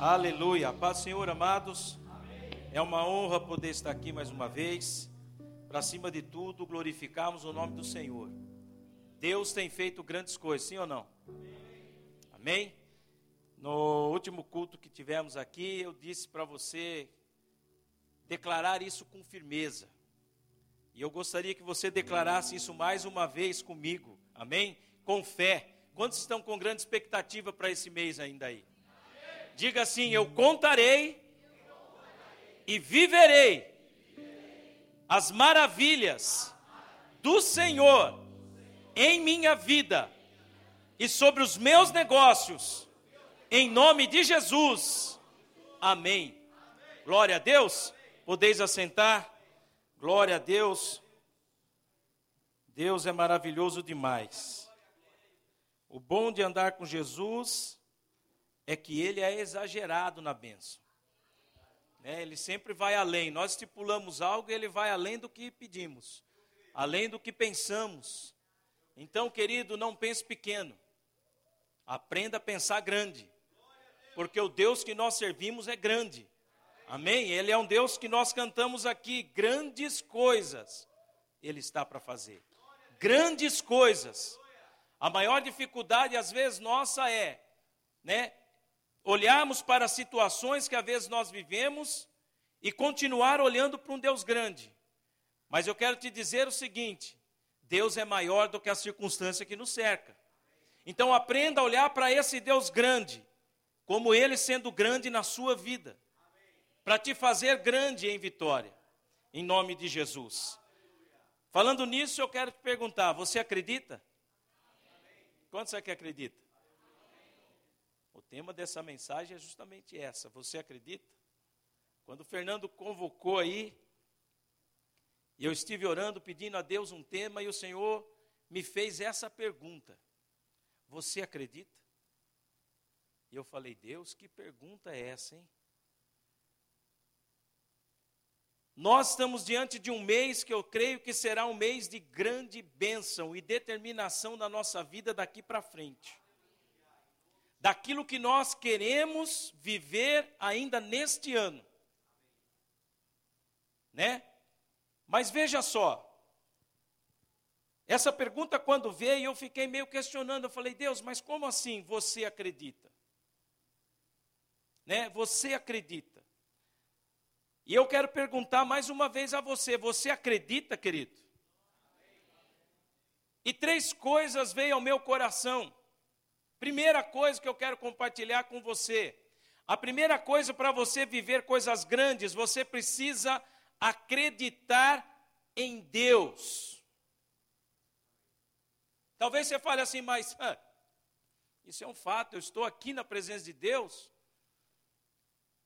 Aleluia. Paz, Senhor, amados. Amém. É uma honra poder estar aqui mais uma vez. Para cima de tudo, glorificarmos o nome do Senhor. Deus tem feito grandes coisas, sim ou não? Amém. Amém? No último culto que tivemos aqui, eu disse para você declarar isso com firmeza. E eu gostaria que você declarasse isso mais uma vez comigo. Amém? Com fé. Quantos estão com grande expectativa para esse mês ainda aí? Diga assim: Eu contarei e viverei as maravilhas do Senhor em minha vida e sobre os meus negócios, em nome de Jesus. Amém. Glória a Deus. Podeis assentar. Glória a Deus. Deus é maravilhoso demais. O bom de andar com Jesus é que ele é exagerado na bênção. É, ele sempre vai além. Nós estipulamos algo e ele vai além do que pedimos, além do que pensamos. Então, querido, não pense pequeno. Aprenda a pensar grande. Porque o Deus que nós servimos é grande. Amém? Ele é um Deus que nós cantamos aqui, grandes coisas ele está para fazer. Grandes coisas. A maior dificuldade às vezes nossa é, né, olharmos para as situações que às vezes nós vivemos e continuar olhando para um Deus grande. Mas eu quero te dizer o seguinte: Deus é maior do que a circunstância que nos cerca. Então aprenda a olhar para esse Deus grande, como ele sendo grande na sua vida, para te fazer grande em vitória, em nome de Jesus. Falando nisso, eu quero te perguntar: você acredita? Quantos é que acredita? Tema dessa mensagem é justamente essa. Você acredita? Quando o Fernando convocou aí, e eu estive orando, pedindo a Deus um tema, e o Senhor me fez essa pergunta: Você acredita? E eu falei: Deus, que pergunta é essa, hein? Nós estamos diante de um mês que eu creio que será um mês de grande bênção e determinação na nossa vida daqui para frente daquilo que nós queremos viver ainda neste ano. Né? Mas veja só, essa pergunta quando veio, eu fiquei meio questionando, eu falei, Deus, mas como assim você acredita? Né? Você acredita? E eu quero perguntar mais uma vez a você, você acredita, querido? E três coisas veio ao meu coração. Primeira coisa que eu quero compartilhar com você. A primeira coisa para você viver coisas grandes, você precisa acreditar em Deus. Talvez você fale assim, mas isso é um fato, eu estou aqui na presença de Deus,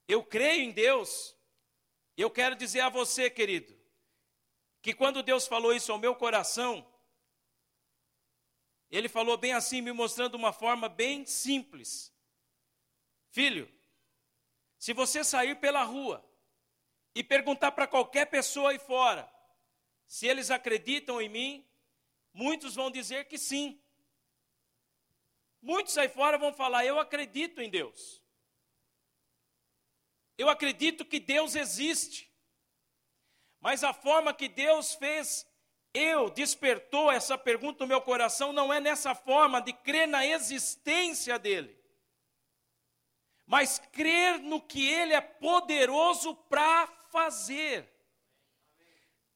eu creio em Deus. Eu quero dizer a você, querido, que quando Deus falou isso ao meu coração, ele falou bem assim, me mostrando uma forma bem simples. Filho, se você sair pela rua e perguntar para qualquer pessoa aí fora se eles acreditam em mim, muitos vão dizer que sim. Muitos aí fora vão falar: Eu acredito em Deus. Eu acredito que Deus existe. Mas a forma que Deus fez eu despertou essa pergunta no meu coração não é nessa forma de crer na existência dele, mas crer no que ele é poderoso para fazer.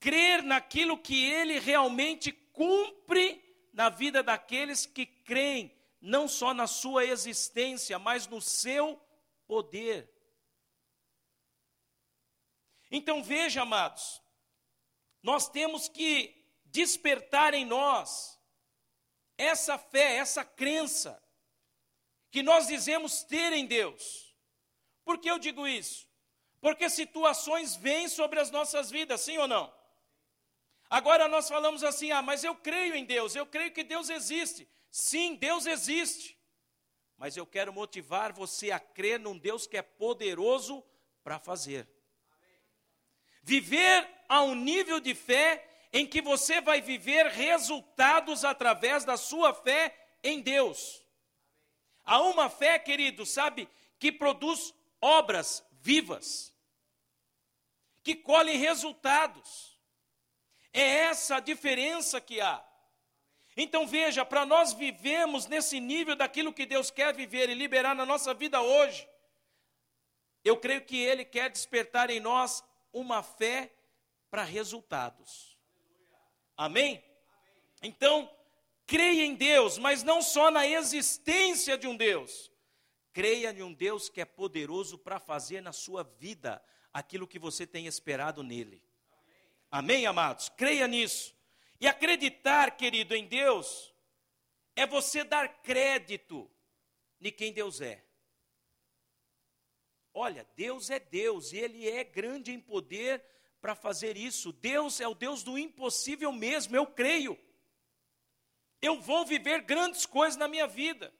Crer naquilo que ele realmente cumpre na vida daqueles que creem, não só na sua existência, mas no seu poder. Então veja, amados, nós temos que despertar em nós essa fé, essa crença que nós dizemos ter em Deus. Por que eu digo isso? Porque situações vêm sobre as nossas vidas, sim ou não? Agora nós falamos assim: ah, mas eu creio em Deus, eu creio que Deus existe. Sim, Deus existe. Mas eu quero motivar você a crer num Deus que é poderoso para fazer. Viver a um nível de fé em que você vai viver resultados através da sua fé em Deus. Há uma fé, querido, sabe, que produz obras vivas, que colhem resultados. É essa a diferença que há. Então veja, para nós vivemos nesse nível daquilo que Deus quer viver e liberar na nossa vida hoje, eu creio que Ele quer despertar em nós uma fé para resultados. Amém? Então, creia em Deus, mas não só na existência de um Deus. Creia em um Deus que é poderoso para fazer na sua vida aquilo que você tem esperado nele. Amém, amados? Creia nisso. E acreditar, querido, em Deus é você dar crédito de quem Deus é. Olha, Deus é Deus e Ele é grande em poder para fazer isso. Deus é o Deus do impossível mesmo, eu creio. Eu vou viver grandes coisas na minha vida.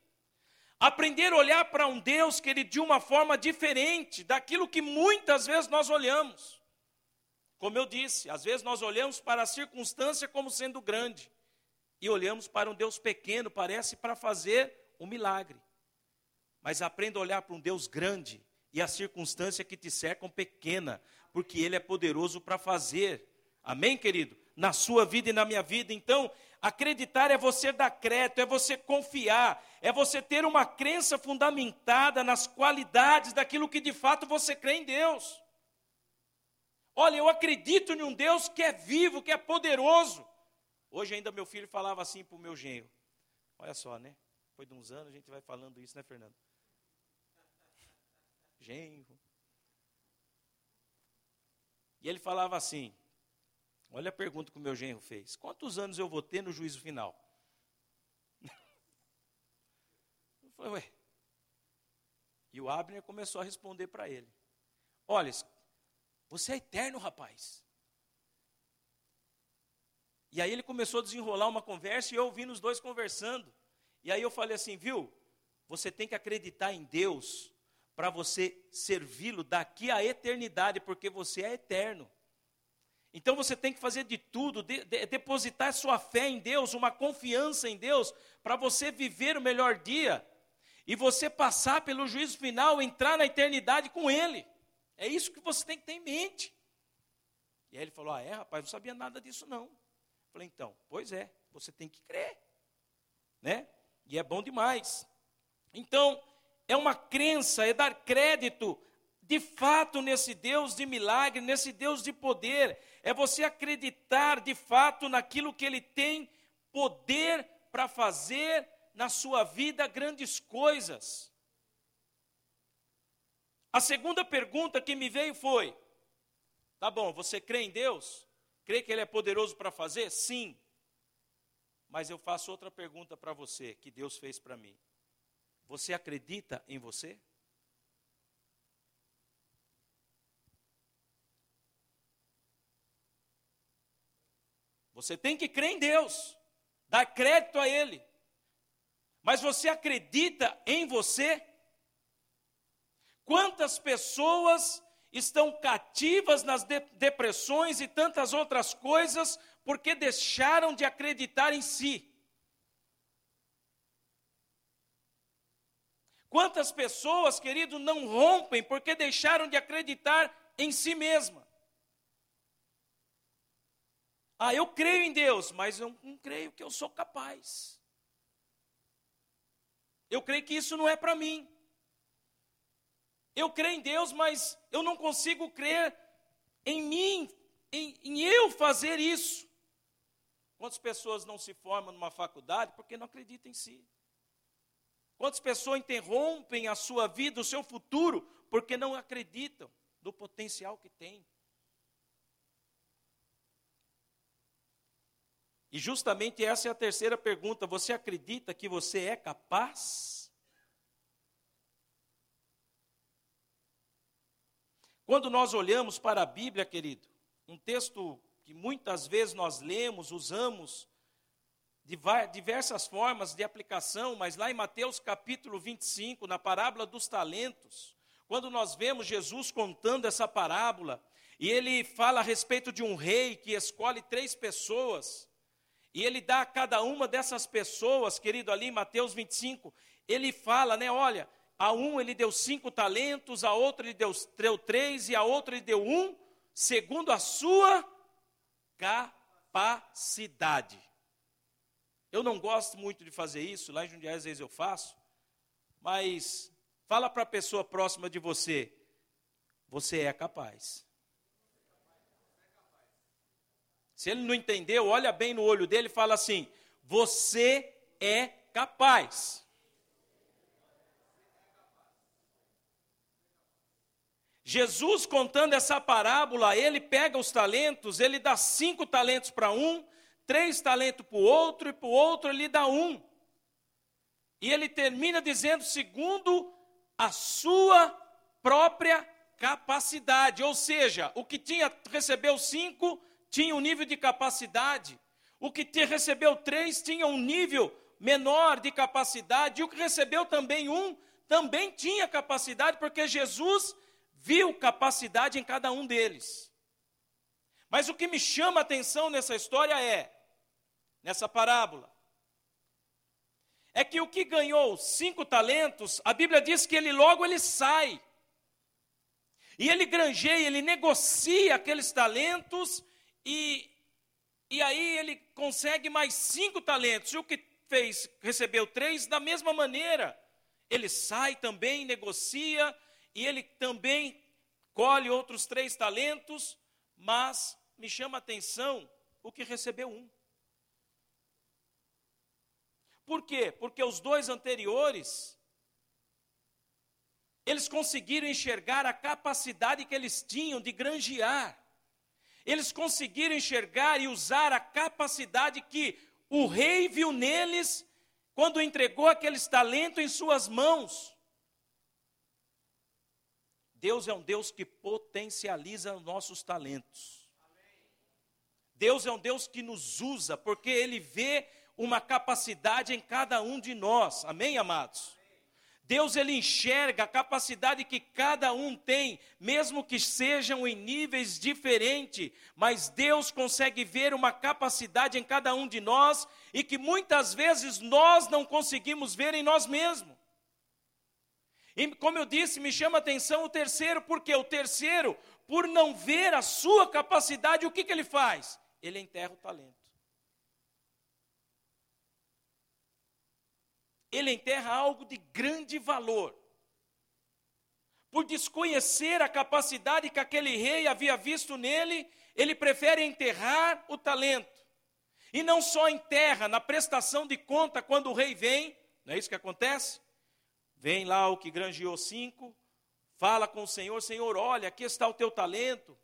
Aprender a olhar para um Deus, que Ele de uma forma diferente daquilo que muitas vezes nós olhamos. Como eu disse, às vezes nós olhamos para a circunstância como sendo grande e olhamos para um Deus pequeno, parece para fazer um milagre. Mas aprenda a olhar para um Deus grande e a circunstância que te cercam pequena, porque Ele é poderoso para fazer. Amém, querido? Na sua vida e na minha vida. Então, acreditar é você dar crédito, é você confiar, é você ter uma crença fundamentada nas qualidades daquilo que de fato você crê em Deus. Olha, eu acredito em um Deus que é vivo, que é poderoso. Hoje ainda meu filho falava assim para o meu genro. Olha só, né? Depois de uns anos a gente vai falando isso, né, Fernando? Genro. E ele falava assim: Olha a pergunta que o meu genro fez: Quantos anos eu vou ter no juízo final? Eu falei, ué. E o Abner começou a responder para ele: Olha, você é eterno, rapaz. E aí ele começou a desenrolar uma conversa e eu ouvindo os dois conversando. E aí eu falei assim, viu? Você tem que acreditar em Deus para você servi-lo daqui à eternidade, porque você é eterno. Então você tem que fazer de tudo, de, de, depositar sua fé em Deus, uma confiança em Deus, para você viver o melhor dia e você passar pelo juízo final, entrar na eternidade com Ele. É isso que você tem que ter em mente. E aí ele falou: Ah, é, rapaz, não sabia nada disso não. Eu falei: Então, pois é, você tem que crer, né? E é bom demais. Então, é uma crença, é dar crédito de fato nesse Deus de milagre, nesse Deus de poder. É você acreditar de fato naquilo que Ele tem poder para fazer na sua vida grandes coisas. A segunda pergunta que me veio foi: tá bom, você crê em Deus? Crê que Ele é poderoso para fazer? Sim. Mas eu faço outra pergunta para você, que Deus fez para mim. Você acredita em você? Você tem que crer em Deus, dar crédito a Ele. Mas você acredita em você? Quantas pessoas estão cativas nas de depressões e tantas outras coisas porque deixaram de acreditar em si? Quantas pessoas, querido, não rompem porque deixaram de acreditar em si mesma? Ah, eu creio em Deus, mas eu não creio que eu sou capaz. Eu creio que isso não é para mim. Eu creio em Deus, mas eu não consigo crer em mim, em, em eu fazer isso. Quantas pessoas não se formam numa faculdade porque não acreditam em si? Quantas pessoas interrompem a sua vida, o seu futuro, porque não acreditam no potencial que tem? E justamente essa é a terceira pergunta: você acredita que você é capaz? Quando nós olhamos para a Bíblia, querido, um texto que muitas vezes nós lemos, usamos diversas formas de aplicação, mas lá em Mateus capítulo 25, na parábola dos talentos, quando nós vemos Jesus contando essa parábola, e ele fala a respeito de um rei que escolhe três pessoas, e ele dá a cada uma dessas pessoas, querido, ali em Mateus 25, ele fala, né, olha, a um ele deu cinco talentos, a outro ele deu, deu três e a outra ele deu um, segundo a sua capacidade. Eu não gosto muito de fazer isso, lá em Jundiaí às vezes eu faço, mas fala para a pessoa próxima de você, você é capaz. Se ele não entendeu, olha bem no olho dele e fala assim: Você é capaz. Jesus contando essa parábola, ele pega os talentos, ele dá cinco talentos para um, três talentos para o outro, e para o outro ele dá um. E ele termina dizendo, segundo a sua própria capacidade. Ou seja, o que tinha recebeu cinco tinha um nível de capacidade, o que recebeu três tinha um nível menor de capacidade, e o que recebeu também um também tinha capacidade, porque Jesus viu capacidade em cada um deles. Mas o que me chama a atenção nessa história é, nessa parábola, é que o que ganhou cinco talentos, a Bíblia diz que ele logo ele sai. E ele granjeia, ele negocia aqueles talentos e, e aí ele consegue mais cinco talentos. E o que fez, recebeu três, da mesma maneira. Ele sai também, negocia, e ele também colhe outros três talentos, mas me chama a atenção o que recebeu um. Por quê? Porque os dois anteriores, eles conseguiram enxergar a capacidade que eles tinham de granjear. Eles conseguiram enxergar e usar a capacidade que o rei viu neles quando entregou aqueles talentos em suas mãos. Deus é um Deus que potencializa os nossos talentos. Deus é um Deus que nos usa, porque Ele vê uma capacidade em cada um de nós. Amém, amados? Deus ele enxerga a capacidade que cada um tem, mesmo que sejam em níveis diferentes, mas Deus consegue ver uma capacidade em cada um de nós e que muitas vezes nós não conseguimos ver em nós mesmos. E como eu disse, me chama a atenção o terceiro, porque o terceiro, por não ver a sua capacidade, o que, que ele faz? Ele enterra o talento. Ele enterra algo de grande valor. Por desconhecer a capacidade que aquele rei havia visto nele, ele prefere enterrar o talento. E não só enterra, na prestação de conta, quando o rei vem, não é isso que acontece? Vem lá o que granjeou cinco, fala com o Senhor: Senhor, olha, aqui está o teu talento.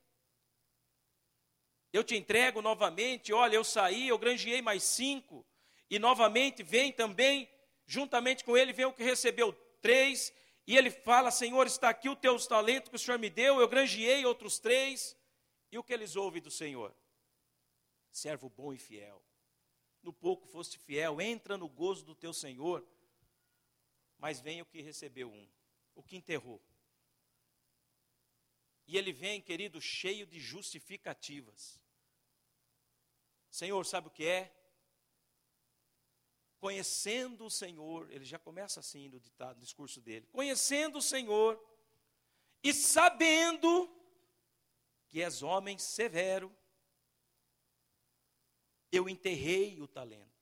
Eu te entrego novamente. Olha, eu saí, eu granjeei mais cinco. E novamente vem também, juntamente com ele, vem o que recebeu três. E ele fala: Senhor, está aqui o teu talento que o Senhor me deu. Eu granjeei outros três. E o que eles ouvem do Senhor? Servo bom e fiel. No pouco foste fiel, entra no gozo do teu Senhor mas vem o que recebeu um, o que enterrou. E ele vem, querido, cheio de justificativas. Senhor, sabe o que é? Conhecendo o Senhor, ele já começa assim no ditado, no discurso dele. Conhecendo o Senhor e sabendo que és homem severo, eu enterrei o talento.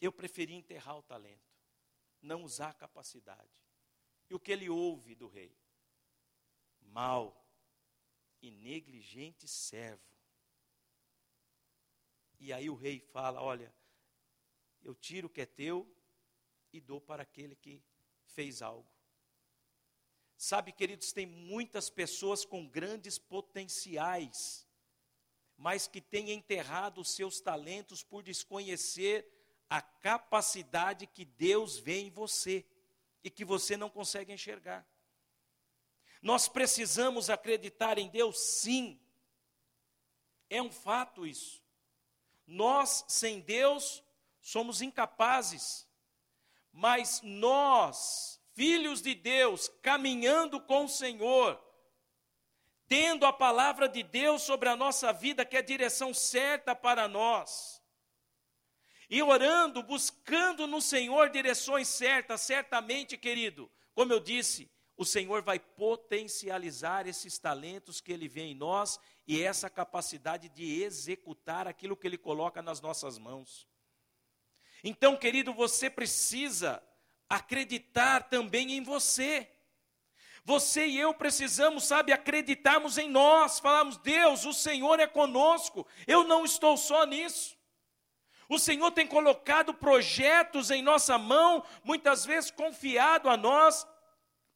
Eu preferi enterrar o talento, não usar a capacidade. E o que ele ouve do rei? Mal e negligente servo. E aí o rei fala: Olha, eu tiro o que é teu e dou para aquele que fez algo. Sabe, queridos, tem muitas pessoas com grandes potenciais, mas que têm enterrado os seus talentos por desconhecer a capacidade que Deus vê em você e que você não consegue enxergar. Nós precisamos acreditar em Deus, sim. É um fato isso. Nós, sem Deus, somos incapazes. Mas nós, filhos de Deus, caminhando com o Senhor, tendo a palavra de Deus sobre a nossa vida, que é a direção certa para nós, e orando, buscando no Senhor direções certas, certamente, querido, como eu disse, o Senhor vai potencializar esses talentos que Ele vê em nós e essa capacidade de executar aquilo que Ele coloca nas nossas mãos. Então, querido, você precisa acreditar também em você. Você e eu precisamos, sabe, acreditarmos em nós, falarmos, Deus, o Senhor é conosco, eu não estou só nisso. O Senhor tem colocado projetos em nossa mão, muitas vezes confiado a nós,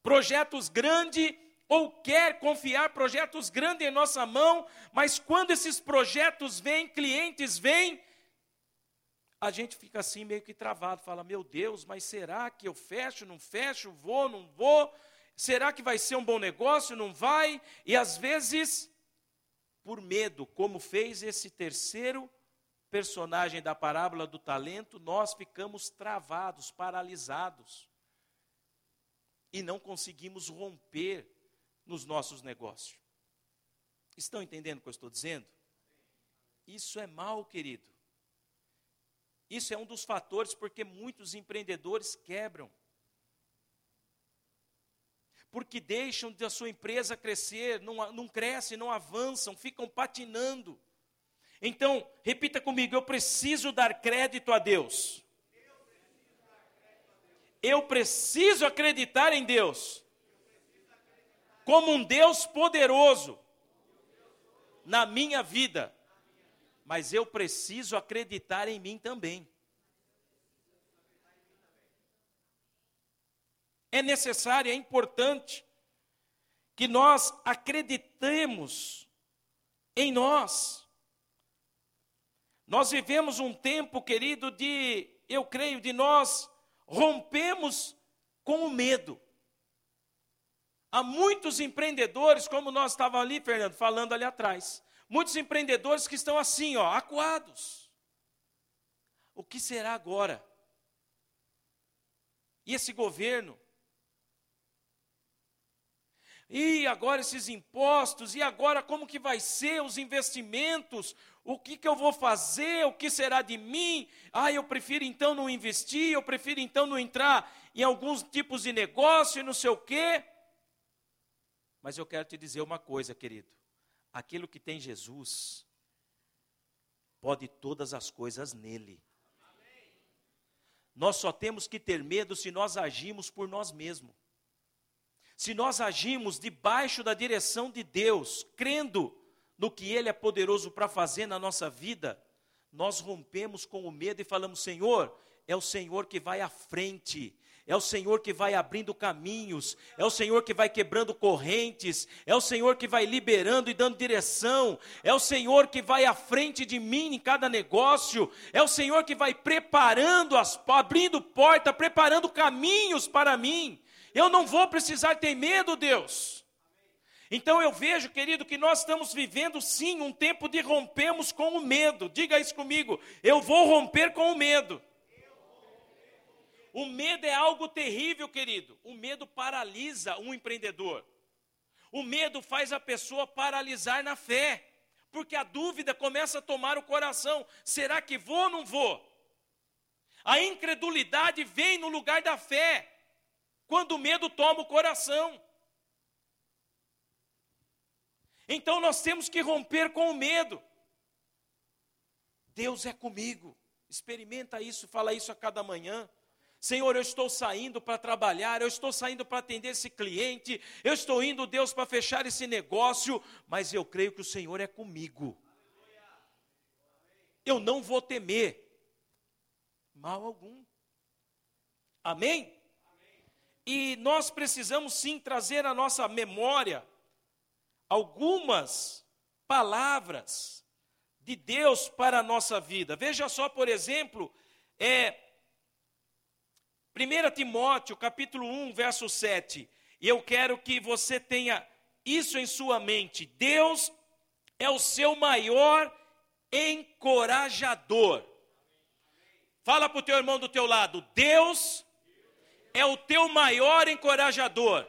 projetos grandes, ou quer confiar projetos grandes em nossa mão, mas quando esses projetos vêm, clientes vêm, a gente fica assim meio que travado, fala: Meu Deus, mas será que eu fecho, não fecho, vou, não vou? Será que vai ser um bom negócio, não vai? E às vezes, por medo, como fez esse terceiro personagem da parábola do talento, nós ficamos travados, paralisados e não conseguimos romper nos nossos negócios. Estão entendendo o que eu estou dizendo? Isso é mal, querido. Isso é um dos fatores porque muitos empreendedores quebram. Porque deixam da sua empresa crescer, não, não não avançam, ficam patinando. Então, repita comigo: eu preciso dar crédito a Deus. Eu preciso acreditar em Deus como um Deus poderoso na minha vida, mas eu preciso acreditar em mim também. É necessário, é importante que nós acreditemos em nós. Nós vivemos um tempo, querido, de, eu creio, de nós rompemos com o medo. Há muitos empreendedores, como nós estávamos ali, Fernando, falando ali atrás, muitos empreendedores que estão assim, ó, acuados. O que será agora? E esse governo? E agora esses impostos? E agora como que vai ser os investimentos? O que, que eu vou fazer? O que será de mim? Ah, eu prefiro então não investir, eu prefiro então não entrar em alguns tipos de negócio e não sei o quê. Mas eu quero te dizer uma coisa, querido. Aquilo que tem Jesus, pode todas as coisas nele. Nós só temos que ter medo se nós agimos por nós mesmos. Se nós agimos debaixo da direção de Deus, crendo no que Ele é poderoso para fazer na nossa vida, nós rompemos com o medo e falamos: Senhor, é o Senhor que vai à frente, é o Senhor que vai abrindo caminhos, é o Senhor que vai quebrando correntes, é o Senhor que vai liberando e dando direção, é o Senhor que vai à frente de mim em cada negócio, é o Senhor que vai preparando as abrindo porta, preparando caminhos para mim. Eu não vou precisar ter medo, Deus. Então eu vejo, querido, que nós estamos vivendo sim um tempo de rompermos com o medo. Diga isso comigo. Eu vou romper com o medo. O medo é algo terrível, querido. O medo paralisa um empreendedor. O medo faz a pessoa paralisar na fé, porque a dúvida começa a tomar o coração: será que vou ou não vou? A incredulidade vem no lugar da fé, quando o medo toma o coração. Então nós temos que romper com o medo. Deus é comigo. Experimenta isso, fala isso a cada manhã. Senhor, eu estou saindo para trabalhar, eu estou saindo para atender esse cliente, eu estou indo, Deus, para fechar esse negócio, mas eu creio que o Senhor é comigo. Eu não vou temer mal algum. Amém? E nós precisamos sim trazer à nossa memória algumas palavras de Deus para a nossa vida. Veja só, por exemplo, é 1 Timóteo, capítulo 1, verso 7. E eu quero que você tenha isso em sua mente. Deus é o seu maior encorajador. Fala para o teu irmão do teu lado, Deus é o teu maior encorajador.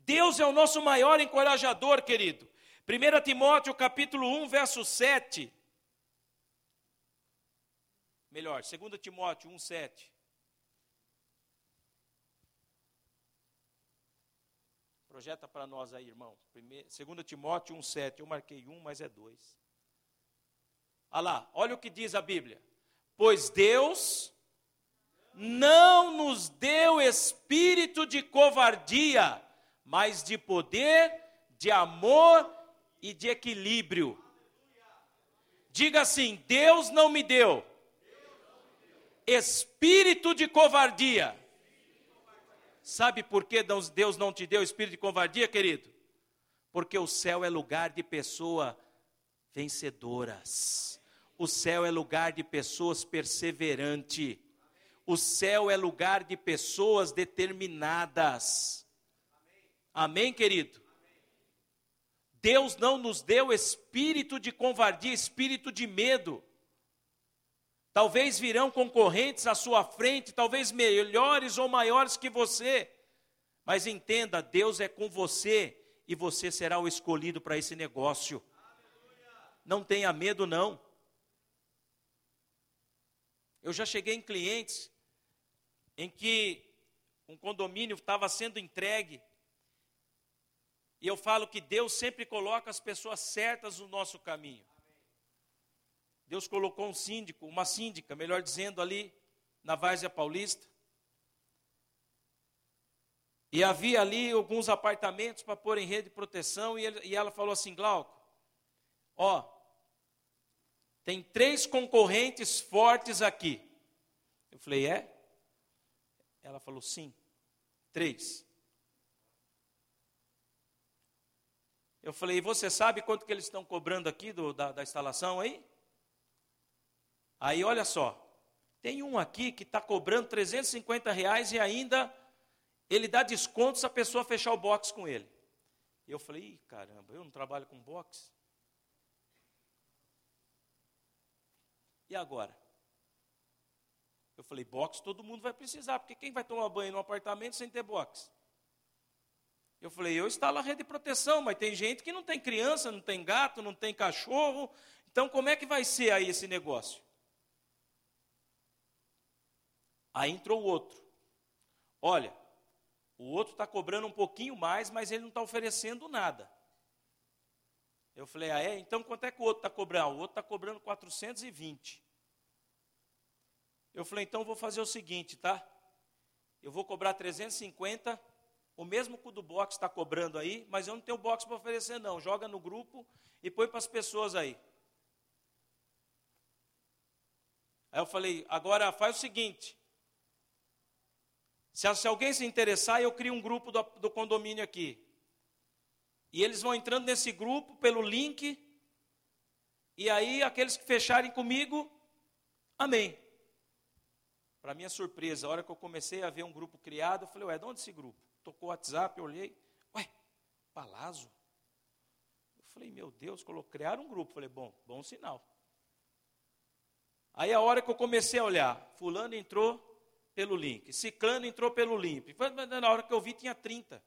Deus é o nosso maior encorajador, querido. 1 Timóteo capítulo 1, verso 7. Melhor, 2 Timóteo 1,7. Projeta para nós aí, irmão. 2 Timóteo 1,7. Eu marquei um, mas é dois. Olha lá, olha o que diz a Bíblia. Pois Deus não nos deu espírito de covardia, mas de poder, de amor e de equilíbrio. Diga assim: Deus não me deu espírito de covardia Sabe por que Deus não te deu espírito de covardia, querido? Porque o céu é lugar de pessoas vencedoras. O céu é lugar de pessoas perseverantes. O céu é lugar de pessoas determinadas. Amém, querido? Deus não nos deu espírito de covardia, espírito de medo. Talvez virão concorrentes à sua frente, talvez melhores ou maiores que você. Mas entenda, Deus é com você e você será o escolhido para esse negócio. Não tenha medo, não. Eu já cheguei em clientes em que um condomínio estava sendo entregue. E eu falo que Deus sempre coloca as pessoas certas no nosso caminho. Deus colocou um síndico, uma síndica, melhor dizendo, ali na Várzea Paulista. E havia ali alguns apartamentos para pôr em rede de proteção, e, ele, e ela falou assim: Glauco, ó, tem três concorrentes fortes aqui. Eu falei: é? Ela falou: sim, três. Eu falei: você sabe quanto que eles estão cobrando aqui do, da, da instalação aí? Aí olha só, tem um aqui que está cobrando 350 reais e ainda ele dá desconto se a pessoa fechar o box com ele. E eu falei, caramba, eu não trabalho com box. E agora? Eu falei, box todo mundo vai precisar, porque quem vai tomar banho no apartamento sem ter box? Eu falei, eu instalo a rede de proteção, mas tem gente que não tem criança, não tem gato, não tem cachorro. Então como é que vai ser aí esse negócio? Aí entrou o outro. Olha, o outro está cobrando um pouquinho mais, mas ele não está oferecendo nada. Eu falei, ah, é? Então quanto é que o outro está cobrando? O outro está cobrando 420. Eu falei, então vou fazer o seguinte, tá? Eu vou cobrar 350, o mesmo que o do box está cobrando aí, mas eu não tenho box para oferecer, não. Joga no grupo e põe para as pessoas aí. Aí eu falei, agora faz o seguinte: se, se alguém se interessar, eu crio um grupo do, do condomínio aqui. E eles vão entrando nesse grupo pelo link. E aí, aqueles que fecharem comigo, amém. Para minha surpresa, a hora que eu comecei a ver um grupo criado, eu falei, ué, de onde esse grupo? Tocou o WhatsApp, eu olhei, ué, Palazzo? Eu falei, meu Deus, criaram um grupo. Eu falei, bom, bom sinal. Aí a hora que eu comecei a olhar, fulano entrou, pelo link. Ciclano entrou pelo link. Na hora que eu vi, tinha 30.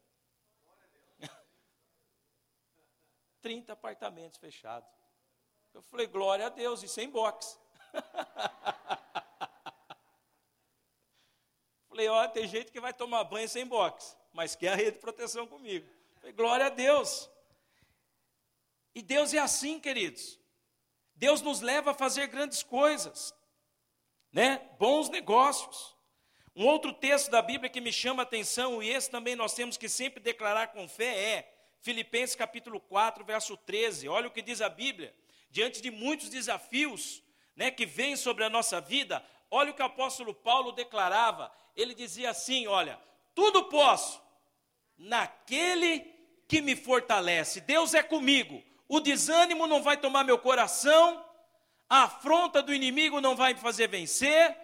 30 apartamentos fechados. Eu falei, glória a Deus, e sem box. falei, olha, tem gente que vai tomar banho sem box, mas quer a rede de proteção comigo. Falei, glória a Deus. E Deus é assim, queridos. Deus nos leva a fazer grandes coisas, né? Bons negócios. Um outro texto da Bíblia que me chama a atenção, e esse também nós temos que sempre declarar com fé, é Filipenses capítulo 4, verso 13. Olha o que diz a Bíblia. Diante de muitos desafios né, que vêm sobre a nossa vida, olha o que o apóstolo Paulo declarava. Ele dizia assim: Olha, tudo posso naquele que me fortalece. Deus é comigo. O desânimo não vai tomar meu coração, a afronta do inimigo não vai me fazer vencer.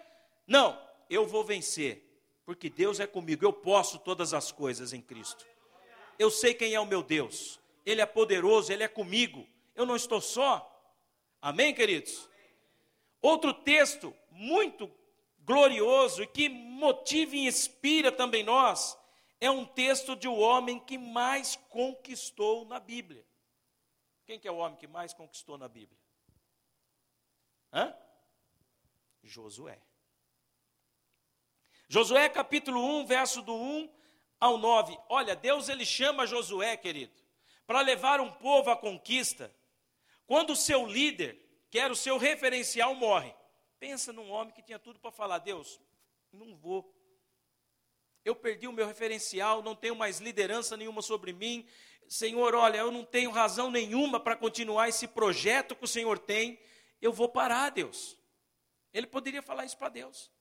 Não, eu vou vencer, porque Deus é comigo, eu posso todas as coisas em Cristo. Eu sei quem é o meu Deus, Ele é poderoso, Ele é comigo, eu não estou só. Amém, queridos? Outro texto muito glorioso e que motiva e inspira também nós, é um texto de um homem que mais conquistou na Bíblia. Quem que é o homem que mais conquistou na Bíblia? Hã? Josué. Josué capítulo 1, verso do 1 ao 9. Olha, Deus ele chama Josué, querido, para levar um povo à conquista. Quando o seu líder, que era o seu referencial, morre. Pensa num homem que tinha tudo para falar: Deus, não vou. Eu perdi o meu referencial, não tenho mais liderança nenhuma sobre mim. Senhor, olha, eu não tenho razão nenhuma para continuar esse projeto que o Senhor tem. Eu vou parar, Deus. Ele poderia falar isso para Deus.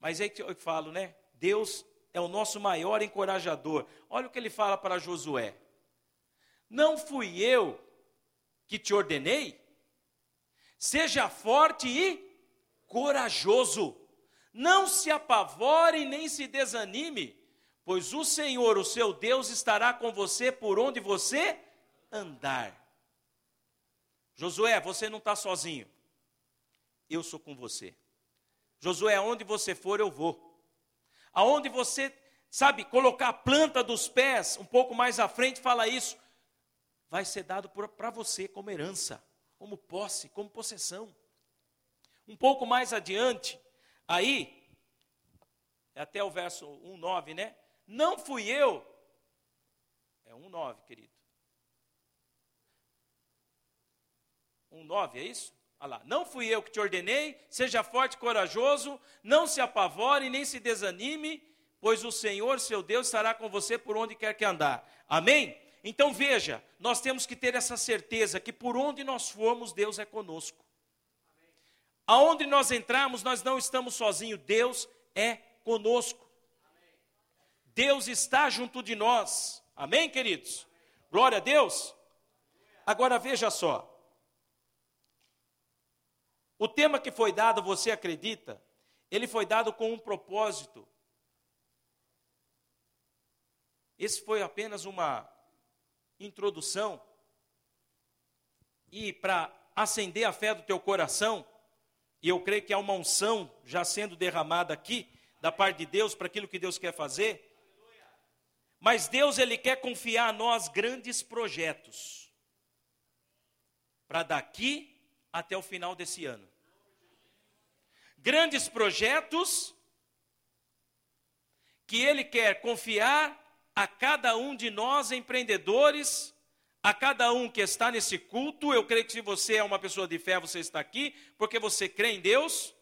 Mas é que eu falo, né? Deus é o nosso maior encorajador. Olha o que ele fala para Josué: Não fui eu que te ordenei? Seja forte e corajoso. Não se apavore nem se desanime, pois o Senhor, o seu Deus, estará com você por onde você andar. Josué, você não está sozinho. Eu sou com você. Josué, aonde você for, eu vou. Aonde você, sabe, colocar a planta dos pés, um pouco mais à frente, fala isso, vai ser dado para você como herança como posse, como possessão. Um pouco mais adiante, aí, até o verso 1,9, né? Não fui eu, é 1,9, querido. 1,9, é isso? Olha lá, não fui eu que te ordenei, seja forte e corajoso, não se apavore nem se desanime, pois o Senhor, seu Deus, estará com você por onde quer que andar. Amém? Então veja, nós temos que ter essa certeza que por onde nós formos, Deus é conosco. Aonde nós entrarmos, nós não estamos sozinhos, Deus é conosco. Deus está junto de nós. Amém, queridos? Glória a Deus. Agora veja só. O tema que foi dado, você acredita? Ele foi dado com um propósito. Esse foi apenas uma introdução e para acender a fé do teu coração, e eu creio que há uma unção já sendo derramada aqui da parte de Deus para aquilo que Deus quer fazer. Mas Deus ele quer confiar a nós grandes projetos para daqui até o final desse ano. Grandes projetos que ele quer confiar a cada um de nós empreendedores, a cada um que está nesse culto. Eu creio que se você é uma pessoa de fé, você está aqui porque você crê em Deus.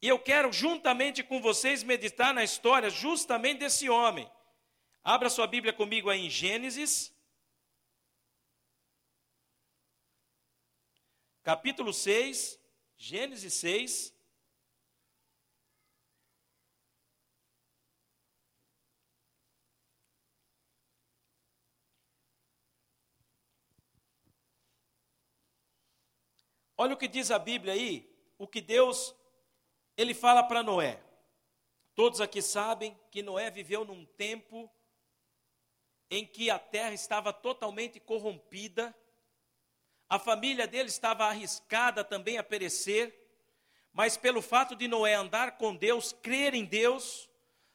E eu quero juntamente com vocês meditar na história justamente desse homem. Abra sua Bíblia comigo aí em Gênesis. Capítulo 6, Gênesis 6. Olha o que diz a Bíblia aí, o que Deus ele fala para Noé. Todos aqui sabem que Noé viveu num tempo em que a terra estava totalmente corrompida, a família dele estava arriscada também a perecer, mas pelo fato de Noé andar com Deus, crer em Deus,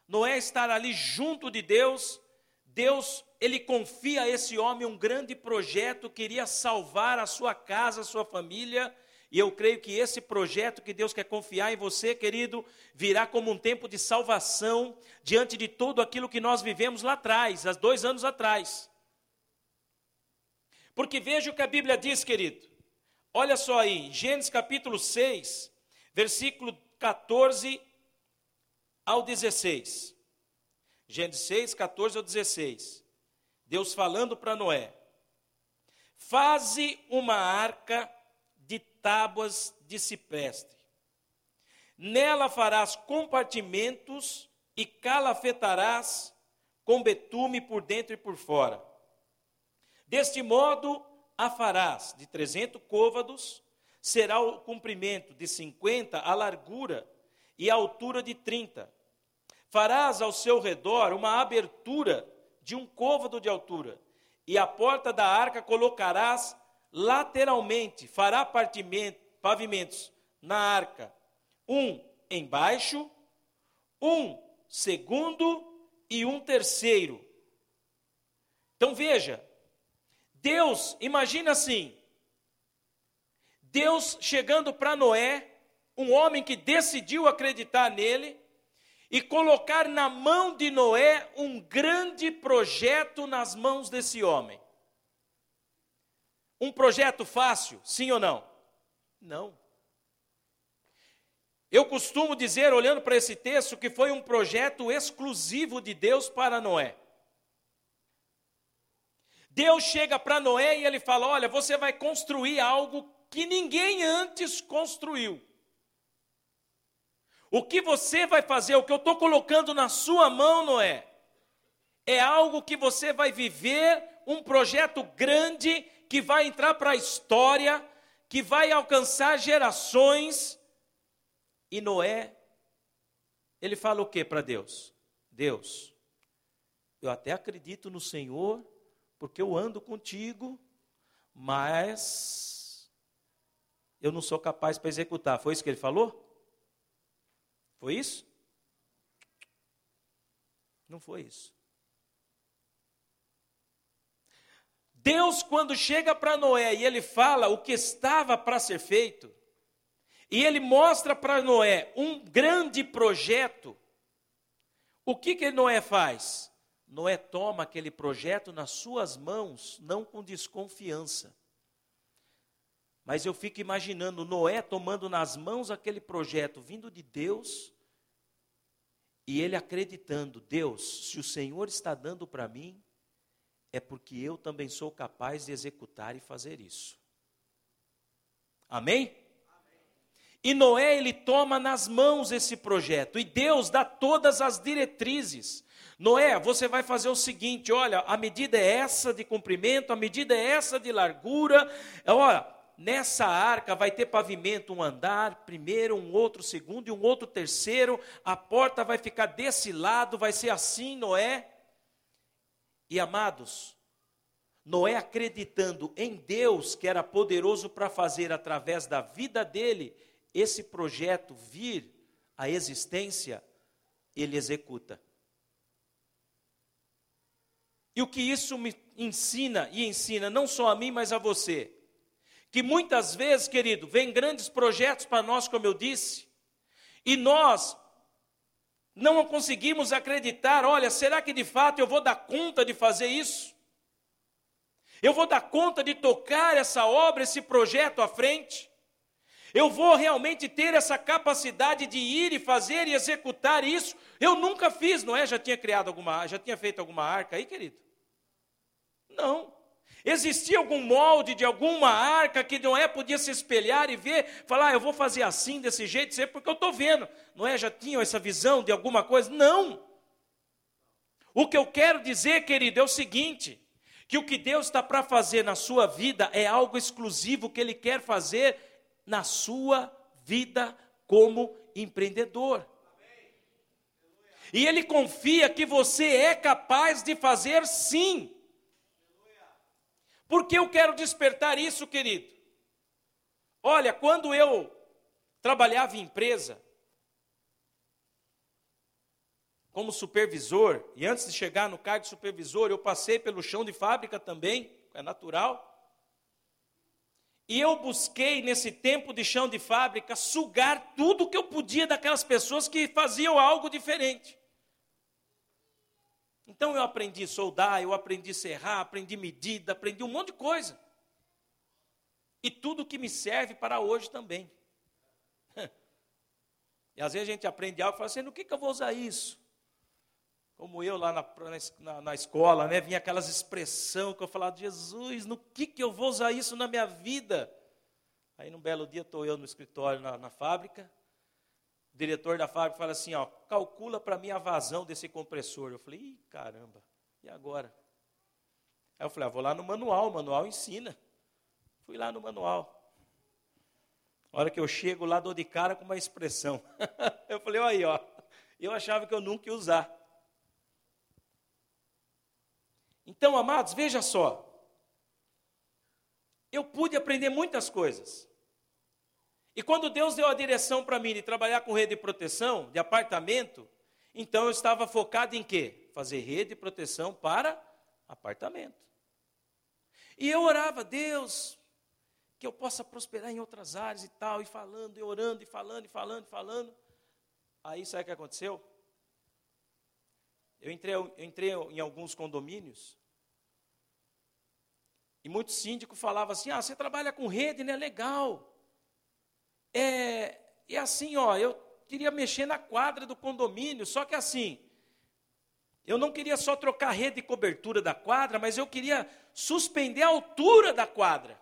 Noé estar ali junto de Deus, Deus, ele confia a esse homem um grande projeto, queria salvar a sua casa, a sua família, e eu creio que esse projeto que Deus quer confiar em você, querido, virá como um tempo de salvação diante de tudo aquilo que nós vivemos lá atrás, há dois anos atrás. Porque veja o que a Bíblia diz, querido. Olha só aí, Gênesis capítulo 6, versículo 14 ao 16. Gênesis 6, 14 ao 16. Deus falando para Noé: Faze uma arca de tábuas de cipreste. Nela farás compartimentos e calafetarás com betume por dentro e por fora. Deste modo a farás de trezentos côvados, será o comprimento de cinquenta, a largura e a altura de trinta Farás ao seu redor uma abertura de um côvado de altura, e a porta da arca colocarás lateralmente, fará pavimentos na arca, um embaixo, um segundo e um terceiro. Então veja, Deus, imagina assim, Deus chegando para Noé, um homem que decidiu acreditar nele, e colocar na mão de Noé um grande projeto nas mãos desse homem. Um projeto fácil, sim ou não? Não. Eu costumo dizer, olhando para esse texto, que foi um projeto exclusivo de Deus para Noé. Deus chega para Noé e ele fala: Olha, você vai construir algo que ninguém antes construiu. O que você vai fazer, o que eu estou colocando na sua mão, Noé, é algo que você vai viver, um projeto grande que vai entrar para a história, que vai alcançar gerações. E Noé, ele fala o que para Deus? Deus, eu até acredito no Senhor, porque eu ando contigo, mas eu não sou capaz para executar. Foi isso que ele falou? Foi isso? Não foi isso. Deus, quando chega para Noé e ele fala o que estava para ser feito, e ele mostra para Noé um grande projeto, o que, que Noé faz? Noé toma aquele projeto nas suas mãos, não com desconfiança. Mas eu fico imaginando Noé tomando nas mãos aquele projeto vindo de Deus e ele acreditando: Deus, se o Senhor está dando para mim, é porque eu também sou capaz de executar e fazer isso. Amém? E Noé, ele toma nas mãos esse projeto, e Deus dá todas as diretrizes. Noé, você vai fazer o seguinte: olha, a medida é essa de comprimento, a medida é essa de largura. Olha, Nessa arca vai ter pavimento um andar, primeiro, um outro, segundo e um outro terceiro. A porta vai ficar desse lado, vai ser assim, Noé. E amados, Noé acreditando em Deus, que era poderoso para fazer através da vida dele esse projeto vir à existência, ele executa. E o que isso me ensina e ensina não só a mim, mas a você? que muitas vezes, querido, vem grandes projetos para nós, como eu disse, e nós não conseguimos acreditar, olha, será que de fato eu vou dar conta de fazer isso? Eu vou dar conta de tocar essa obra, esse projeto à frente? Eu vou realmente ter essa capacidade de ir e fazer e executar isso? Eu nunca fiz, não é? Já tinha criado alguma, já tinha feito alguma arca aí, querido? Não. Existia algum molde de alguma arca que Noé podia se espelhar e ver, falar, ah, eu vou fazer assim, desse jeito, sempre porque eu estou vendo. Noé já tinha essa visão de alguma coisa? Não. O que eu quero dizer, querido, é o seguinte: que o que Deus está para fazer na sua vida é algo exclusivo que Ele quer fazer na sua vida como empreendedor. E Ele confia que você é capaz de fazer sim. Por que eu quero despertar isso, querido? Olha, quando eu trabalhava em empresa, como supervisor, e antes de chegar no cargo de supervisor, eu passei pelo chão de fábrica também, é natural. E eu busquei, nesse tempo de chão de fábrica, sugar tudo que eu podia daquelas pessoas que faziam algo diferente. Então eu aprendi a soldar, eu aprendi a serrar, aprendi medida, aprendi um monte de coisa. E tudo que me serve para hoje também. E às vezes a gente aprende algo e fala assim, no que, que eu vou usar isso? Como eu lá na, na, na escola, né, vinha aquelas expressões que eu falava, Jesus, no que, que eu vou usar isso na minha vida? Aí num belo dia estou eu no escritório na, na fábrica, o diretor da fábrica fala assim, ó, calcula para mim a vazão desse compressor. Eu falei, Ih, caramba, e agora? Aí eu falei, ah, vou lá no manual, o manual ensina. Fui lá no manual. A hora que eu chego lá, dou de cara com uma expressão. eu falei, olha aí, ó, eu achava que eu nunca ia usar. Então, amados, veja só. Eu pude aprender muitas coisas. E quando Deus deu a direção para mim de trabalhar com rede de proteção, de apartamento, então eu estava focado em quê? Fazer rede de proteção para apartamento. E eu orava, Deus, que eu possa prosperar em outras áreas e tal, e falando, e orando, e falando, e falando, e falando. Aí sabe o que aconteceu? Eu entrei, eu entrei em alguns condomínios e muitos síndicos falavam assim: ah, você trabalha com rede, né? Legal. É, é assim, ó, eu queria mexer na quadra do condomínio, só que assim, eu não queria só trocar rede de cobertura da quadra, mas eu queria suspender a altura da quadra.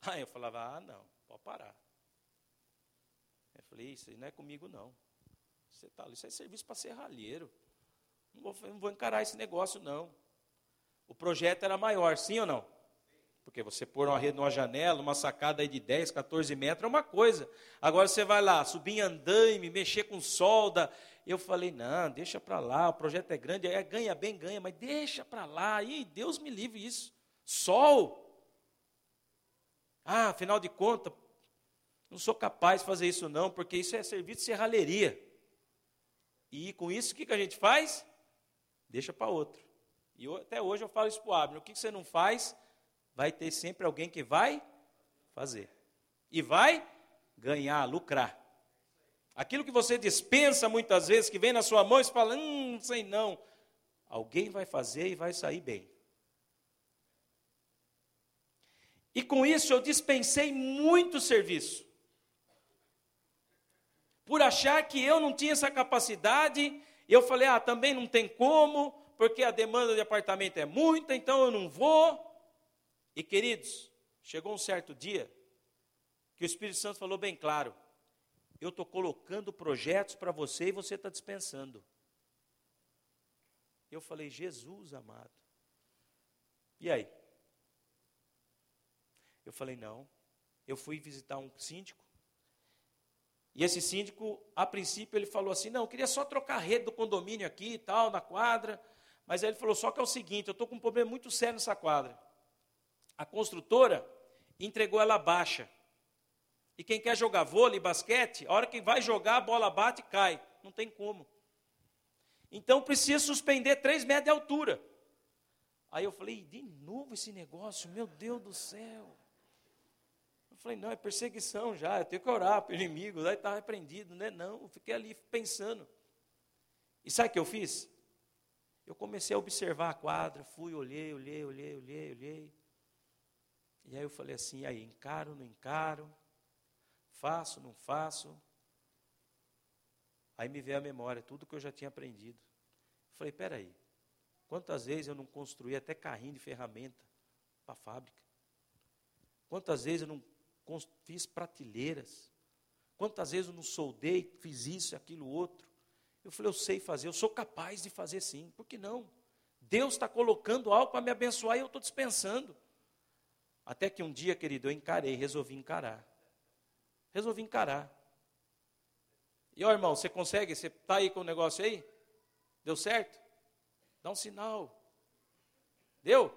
Aí eu falava, ah, não, pode parar. Eu falei, isso aí não é comigo, não. Você tá, isso é serviço para serralheiro. Não vou, não vou encarar esse negócio, não. O projeto era maior, sim ou não? Porque você pôr uma rede numa janela, uma sacada aí de 10, 14 metros é uma coisa. Agora você vai lá, subir em andaime, mexer com solda. Eu falei, não, deixa para lá, o projeto é grande, é, ganha bem, ganha, mas deixa para lá. E Deus me livre isso. Sol. Ah, afinal de contas, não sou capaz de fazer isso não, porque isso é serviço de serralheria. E com isso, o que, que a gente faz? Deixa para outro. E eu, até hoje eu falo isso para o Abner, o que, você não faz, vai ter sempre alguém que vai fazer. E vai ganhar, lucrar. Aquilo que você dispensa muitas vezes, que vem na sua mão e você fala, hum, não sei não. Alguém vai fazer e vai sair bem. E com isso eu dispensei muito serviço. Por achar que eu não tinha essa capacidade, eu falei: ah, também não tem como, porque a demanda de apartamento é muita, então eu não vou. E queridos, chegou um certo dia que o Espírito Santo falou bem claro: eu estou colocando projetos para você e você está dispensando. Eu falei: Jesus amado. E aí? Eu falei, não. Eu fui visitar um síndico. E esse síndico, a princípio, ele falou assim: não, eu queria só trocar a rede do condomínio aqui e tal, na quadra. Mas aí ele falou: só que é o seguinte, eu estou com um problema muito sério nessa quadra. A construtora entregou ela baixa. E quem quer jogar vôlei, basquete, a hora que vai jogar, a bola bate e cai. Não tem como. Então precisa suspender três metros de altura. Aí eu falei, de novo esse negócio, meu Deus do céu falei, não, é perseguição já, eu tenho que orar para o inimigo, daí está repreendido, né? Não, eu fiquei ali pensando. E sabe o que eu fiz? Eu comecei a observar a quadra, fui, olhei, olhei, olhei, olhei, olhei. E aí eu falei assim, aí, encaro, não encaro, faço, não faço. Aí me veio a memória, tudo que eu já tinha aprendido. Falei, peraí, quantas vezes eu não construí até carrinho de ferramenta para a fábrica? Quantas vezes eu não fiz prateleiras. Quantas vezes eu não soldei, fiz isso, aquilo, outro. Eu falei, eu sei fazer, eu sou capaz de fazer sim. Por que não? Deus está colocando algo para me abençoar e eu estou dispensando. Até que um dia, querido, eu encarei, resolvi encarar. Resolvi encarar. E ó, irmão, você consegue? Você está aí com o negócio aí? Deu certo? Dá um sinal. Deu?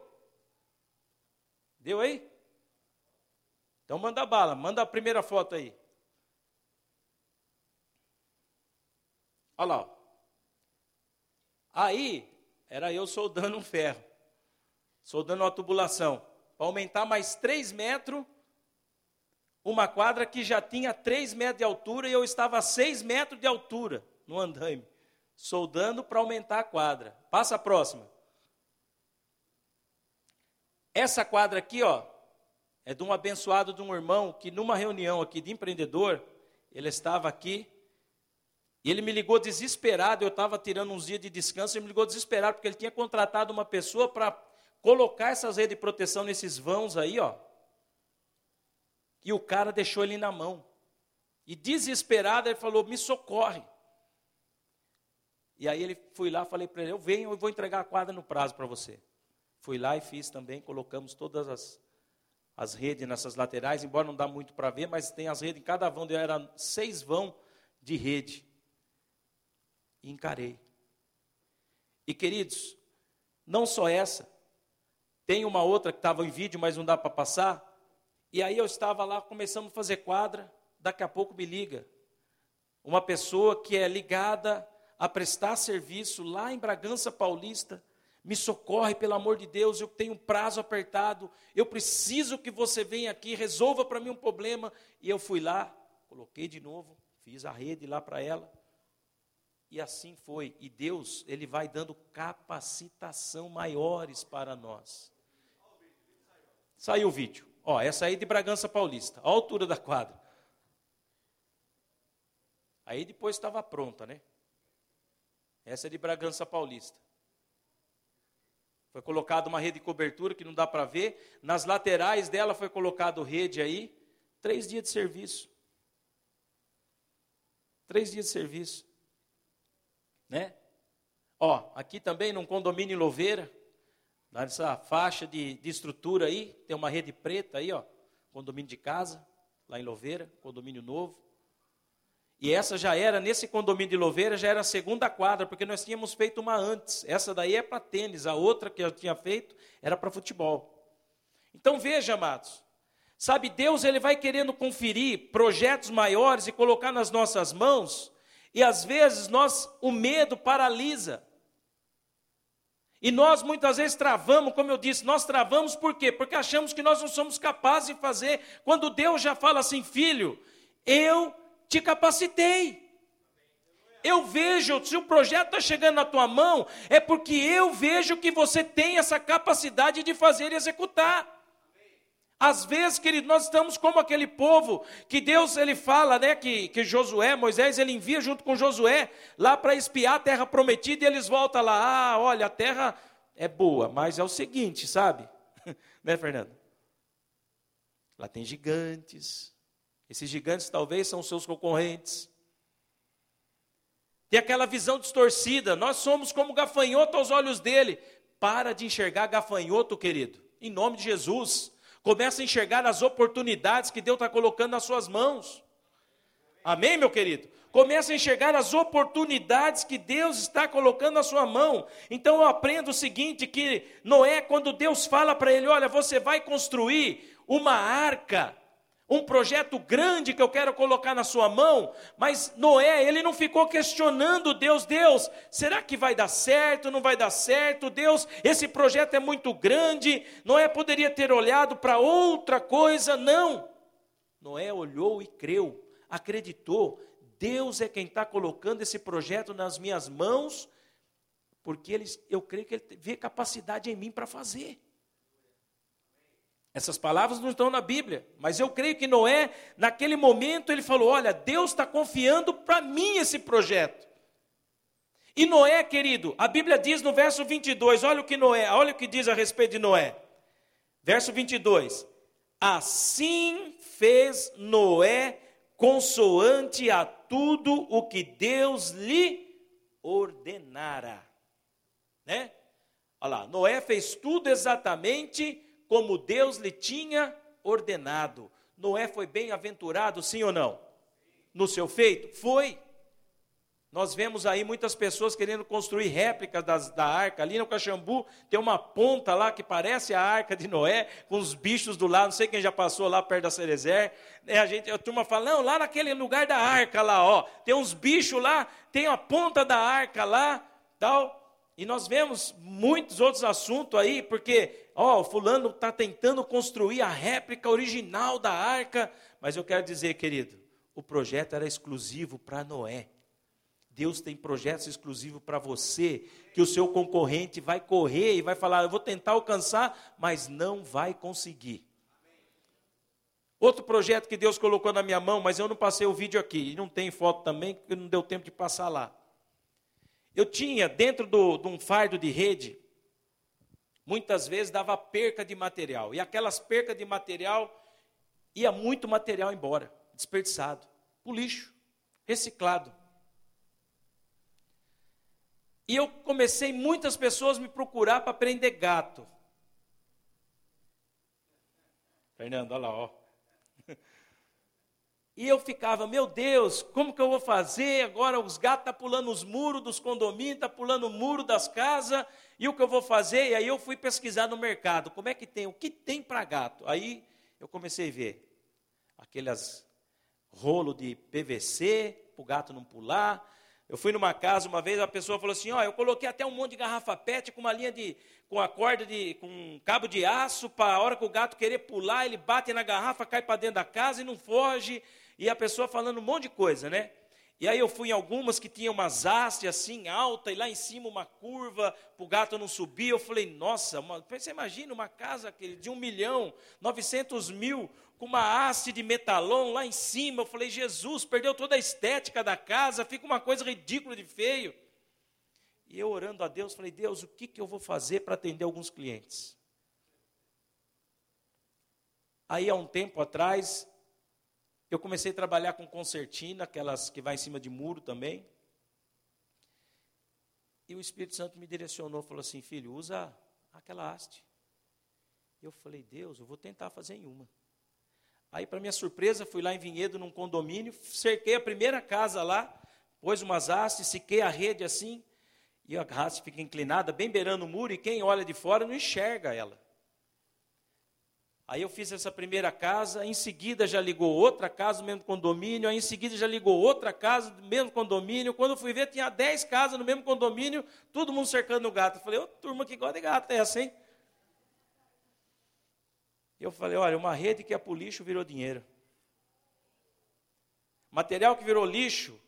Deu aí? Então manda bala, manda a primeira foto aí. Olha lá. Aí, era eu soldando um ferro, soldando uma tubulação, para aumentar mais 3 metros, uma quadra que já tinha 3 metros de altura e eu estava a 6 metros de altura no andaime, soldando para aumentar a quadra. Passa a próxima. Essa quadra aqui, ó, é de um abençoado de um irmão que numa reunião aqui de empreendedor, ele estava aqui e ele me ligou desesperado, eu estava tirando uns dias de descanso, ele me ligou desesperado porque ele tinha contratado uma pessoa para colocar essas redes de proteção nesses vãos aí, ó. E o cara deixou ele na mão. E desesperado ele falou: "Me socorre". E aí ele fui lá, falei para ele: "Eu venho, eu vou entregar a quadra no prazo para você". Fui lá e fiz também, colocamos todas as as redes nessas laterais, embora não dá muito para ver, mas tem as redes em cada vão, eram seis vão de rede. E encarei. E queridos, não só essa, tem uma outra que estava em vídeo, mas não dá para passar. E aí eu estava lá, começando a fazer quadra, daqui a pouco me liga. Uma pessoa que é ligada a prestar serviço lá em Bragança Paulista, Me socorre, pelo amor de Deus, eu tenho um prazo apertado, eu preciso que você venha aqui, resolva para mim um problema. E eu fui lá, coloquei de novo, fiz a rede lá para ela. E assim foi. E Deus, Ele vai dando capacitação maiores para nós. Saiu o vídeo. Ó, essa aí de Bragança Paulista, a altura da quadra. Aí depois estava pronta, né? Essa é de Bragança Paulista. Foi colocada uma rede de cobertura que não dá para ver. Nas laterais dela foi colocado rede aí. Três dias de serviço. Três dias de serviço. Né? Ó, aqui também num condomínio em Louveira, nessa faixa de, de estrutura aí, tem uma rede preta aí, ó, condomínio de casa, lá em Louveira, condomínio novo. E essa já era, nesse condomínio de Louveira, já era a segunda quadra, porque nós tínhamos feito uma antes. Essa daí é para tênis, a outra que eu tinha feito era para futebol. Então veja, amados, sabe, Deus ele vai querendo conferir projetos maiores e colocar nas nossas mãos, e às vezes nós, o medo paralisa. E nós muitas vezes travamos, como eu disse, nós travamos por quê? Porque achamos que nós não somos capazes de fazer, quando Deus já fala assim, filho, eu te capacitei. Eu vejo, se o projeto está chegando na tua mão, é porque eu vejo que você tem essa capacidade de fazer e executar. Às vezes, querido, nós estamos como aquele povo que Deus ele fala, né, que, que Josué, Moisés, ele envia junto com Josué lá para espiar a terra prometida e eles voltam lá, ah, olha, a terra é boa, mas é o seguinte, sabe? né, Fernando? Lá tem gigantes, esses gigantes talvez são seus concorrentes. Tem aquela visão distorcida. Nós somos como gafanhoto aos olhos dele. Para de enxergar gafanhoto, querido. Em nome de Jesus. Começa a enxergar as oportunidades que Deus está colocando nas suas mãos. Amém, meu querido? Começa a enxergar as oportunidades que Deus está colocando na sua mão. Então eu aprendo o seguinte: que Noé, quando Deus fala para ele, olha, você vai construir uma arca um projeto grande que eu quero colocar na sua mão, mas Noé, ele não ficou questionando Deus, Deus, será que vai dar certo, não vai dar certo? Deus, esse projeto é muito grande. Noé poderia ter olhado para outra coisa, não. Noé olhou e creu, acreditou. Deus é quem está colocando esse projeto nas minhas mãos, porque ele, eu creio que ele vê capacidade em mim para fazer. Essas palavras não estão na Bíblia, mas eu creio que Noé, naquele momento, ele falou: Olha, Deus está confiando para mim esse projeto. E Noé, querido, a Bíblia diz no verso 22, olha o que Noé, olha o que diz a respeito de Noé. Verso 22. Assim fez Noé consoante a tudo o que Deus lhe ordenara. Né? Olha lá, Noé fez tudo exatamente como Deus lhe tinha ordenado. Noé foi bem-aventurado, sim ou não? No seu feito? Foi. Nós vemos aí muitas pessoas querendo construir réplicas das, da arca. Ali no Caxambu tem uma ponta lá que parece a arca de Noé, com os bichos do lado. Não sei quem já passou lá perto da Cerezer. É, a, gente, a turma fala, não, lá naquele lugar da arca lá, ó. Tem uns bichos lá, tem a ponta da arca lá, tal. E nós vemos muitos outros assuntos aí, porque, ó, o fulano está tentando construir a réplica original da arca, mas eu quero dizer, querido, o projeto era exclusivo para Noé. Deus tem projetos exclusivos para você, que o seu concorrente vai correr e vai falar, eu vou tentar alcançar, mas não vai conseguir. Outro projeto que Deus colocou na minha mão, mas eu não passei o vídeo aqui, e não tem foto também, porque não deu tempo de passar lá. Eu tinha dentro do, de um fardo de rede, muitas vezes dava perca de material. E aquelas percas de material, ia muito material embora, desperdiçado, o lixo, reciclado. E eu comecei muitas pessoas me procurar para prender gato. Fernando, olha lá, ó. E eu ficava, meu Deus, como que eu vou fazer? Agora os gatos estão tá pulando os muros dos condomínios, estão tá pulando o muro das casas, e o que eu vou fazer? E aí eu fui pesquisar no mercado, como é que tem, o que tem para gato? Aí eu comecei a ver aqueles rolo de PVC, para o gato não pular, Eu fui numa casa uma vez, a pessoa falou assim: Ó, eu coloquei até um monte de garrafa PET com uma linha de. com a corda de. com um cabo de aço, para a hora que o gato querer pular, ele bate na garrafa, cai para dentro da casa e não foge. E a pessoa falando um monte de coisa, né? E aí eu fui em algumas que tinham umas hastes assim, alta, e lá em cima uma curva, para o gato não subir. Eu falei, nossa, uma, você imagina uma casa de um milhão, novecentos mil, com uma haste de metalon lá em cima. Eu falei, Jesus, perdeu toda a estética da casa, fica uma coisa ridícula de feio. E eu orando a Deus, falei, Deus, o que, que eu vou fazer para atender alguns clientes? Aí, há um tempo atrás, eu comecei a trabalhar com concertina, aquelas que vai em cima de muro também. E o Espírito Santo me direcionou, falou assim: filho, usa aquela haste. Eu falei, Deus, eu vou tentar fazer em uma. Aí, para minha surpresa, fui lá em Vinhedo, num condomínio, cerquei a primeira casa lá, pus umas hastes, sequei a rede assim, e a haste fica inclinada, bem beirando o muro, e quem olha de fora não enxerga ela. Aí eu fiz essa primeira casa, em seguida já ligou outra casa do mesmo condomínio, aí em seguida já ligou outra casa do mesmo condomínio. Quando eu fui ver, tinha 10 casas no mesmo condomínio, todo mundo cercando o gato. Eu falei, ô turma que gosta de gato é essa, hein? Eu falei, olha, uma rede que é por lixo virou dinheiro. Material que virou lixo,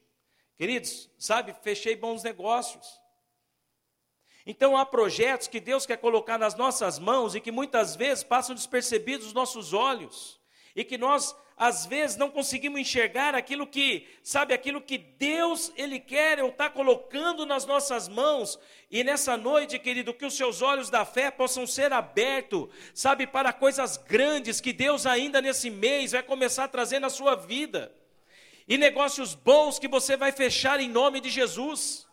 queridos, sabe, fechei bons negócios. Então há projetos que Deus quer colocar nas nossas mãos e que muitas vezes passam despercebidos os nossos olhos e que nós às vezes não conseguimos enxergar aquilo que, sabe, aquilo que Deus ele quer ou está colocando nas nossas mãos. E nessa noite, querido, que os seus olhos da fé possam ser abertos, sabe, para coisas grandes que Deus ainda nesse mês vai começar a trazer na sua vida. E negócios bons que você vai fechar em nome de Jesus.